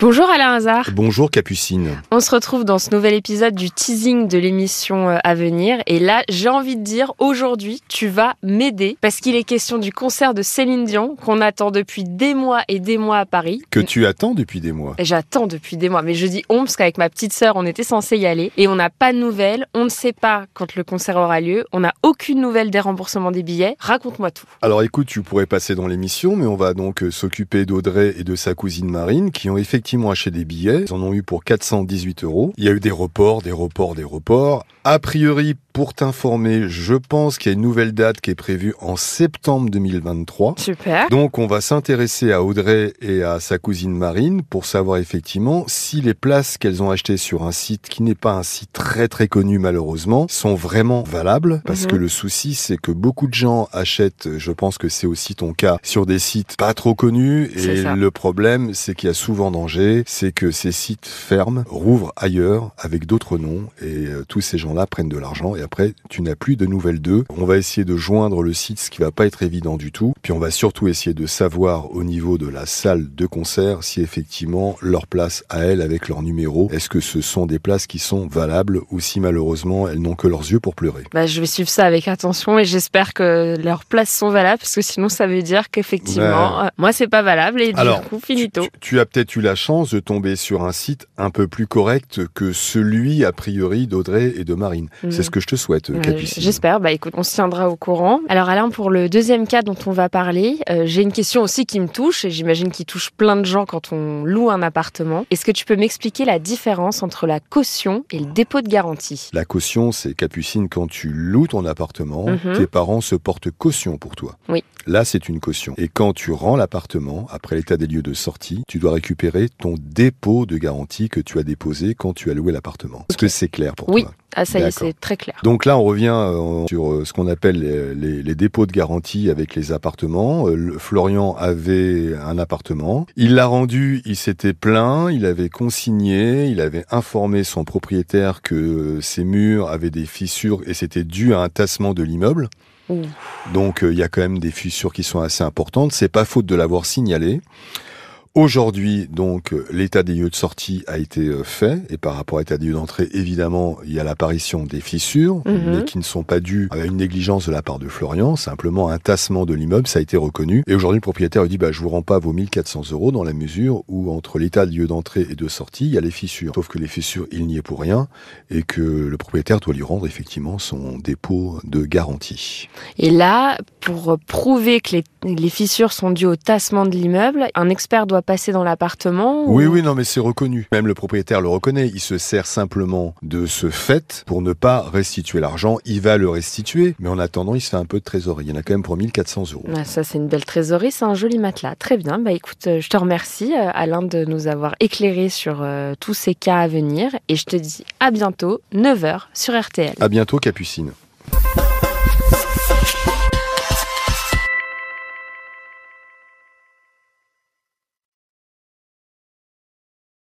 Bonjour Alain Hazard. Bonjour Capucine. On se retrouve dans ce nouvel épisode du teasing de l'émission euh, à venir. Et là, j'ai envie de dire, aujourd'hui, tu vas m'aider parce qu'il est question du concert de Céline Dion qu'on attend depuis des mois et des mois à Paris. Que tu attends depuis des mois. J'attends depuis des mois. Mais je dis on parce qu'avec ma petite sœur, on était censé y aller et on n'a pas de nouvelles. On ne sait pas quand le concert aura lieu. On n'a aucune nouvelle des remboursements des billets. Raconte-moi tout. Alors écoute, tu pourrais passer dans l'émission, mais on va donc euh, s'occuper d'Audrey et de sa cousine Marine qui ont effectivement acheté des billets. Ils en ont eu pour 418 euros. Il y a eu des reports, des reports, des reports. A priori, pour t'informer, je pense qu'il y a une nouvelle date qui est prévue en septembre 2023. Super. Donc on va s'intéresser à Audrey et à sa cousine Marine pour savoir effectivement si les places qu'elles ont achetées sur un site qui n'est pas un site très très connu malheureusement sont vraiment valables parce Mhm. que le souci c'est que beaucoup de gens achètent, je pense que c'est aussi ton cas, sur des sites pas trop connus et le problème c'est qu'il y a souvent danger, c'est que ces sites ferment, rouvrent ailleurs avec d'autres noms et euh, tous ces gens-là prennent de l'argent et après tu n'as plus de nouvelles d'eux. On va essayer de joindre le site, ce qui va pas être évident du tout. Puis on va surtout essayer de savoir au niveau de la salle de concert si effectivement leur place à elles avec leur numéro, est-ce que ce sont des places qui sont valables ou si malheureusement elles n'ont que leurs yeux pour pleurer. Bah, je vais suivre ça avec attention et j'espère que leurs places sont valables parce que sinon ça veut dire qu'effectivement, euh, moi c'est pas valable et du coup finito. tu- tu as peut-être eu la chance de tomber sur un site un peu plus correct que celui a priori d'Audrey et de Marine. Mhm. C'est ce que je te souhaite, Ouais, Capucine. J'espère. Bah écoute, on se tiendra au courant. Alors Alain, pour le deuxième cas dont on va parler, euh, j'ai une question aussi qui me touche et j'imagine qu'il touche plein de gens quand on loue un appartement. Est-ce que tu peux m'expliquer la différence entre la caution et le dépôt de garantie? La caution, c'est Capucine, quand tu loues ton appartement, Mhm. tes parents se portent caution pour toi. Oui. Là, c'est une caution. Et quand tu rends l'appartement, après l'état des lieux de sortie, tu dois récupérer ton dépôt de garantie que tu as déposé quand tu as loué l'appartement. Est-ce que c'est clair pour Oui. toi? Ah ça y est, c'est très clair. donc là, on revient euh, sur euh, ce qu'on appelle les, les- les dépôts de garantie avec les appartements. Euh, Florian avait un appartement. Il l'a rendu, il s'était plaint, il avait consigné, il avait informé son propriétaire que ses murs avaient des fissures et c'était dû à un tassement de l'immeuble. Donc euh, il y a quand même des fissures qui sont assez importantes. C'est pas faute de l'avoir signalé. Aujourd'hui, donc, l'état des lieux de sortie a été euh, fait, et par rapport à l'état des lieux d'entrée, évidemment, il y a l'apparition des fissures, Mhm. mais qui ne sont pas dues à une négligence de la part de Florian, simplement un tassement de l'immeuble, ça a été reconnu. Et aujourd'hui, le propriétaire lui dit, bah, je vous rends pas vos 1400 euros dans la mesure où, entre l'état des lieux d'entrée et de sortie, il y a les fissures. Sauf que les fissures, il n'y est pour rien, et que le propriétaire doit lui rendre effectivement son dépôt de garantie. Et là, pour prouver que les, les fissures sont dues au tassement de l'immeuble, un expert doit passer dans l'appartement ou- Oui, oui, non, mais c'est reconnu. Même le propriétaire le reconnaît. Il se sert simplement de ce fait pour ne pas restituer l'argent. Il va le restituer, mais en attendant, il se fait un peu de trésorerie. Il y en a quand même pour 1400 euros. Ah, ça, c'est une belle trésorerie, c'est un joli matelas. Très bien. Bah, écoute, euh, je te remercie, euh, Alain, de nous avoir éclairé sur euh, tous ces cas à venir. Et je te dis à bientôt, 9h sur RTL. À bientôt, Capucine.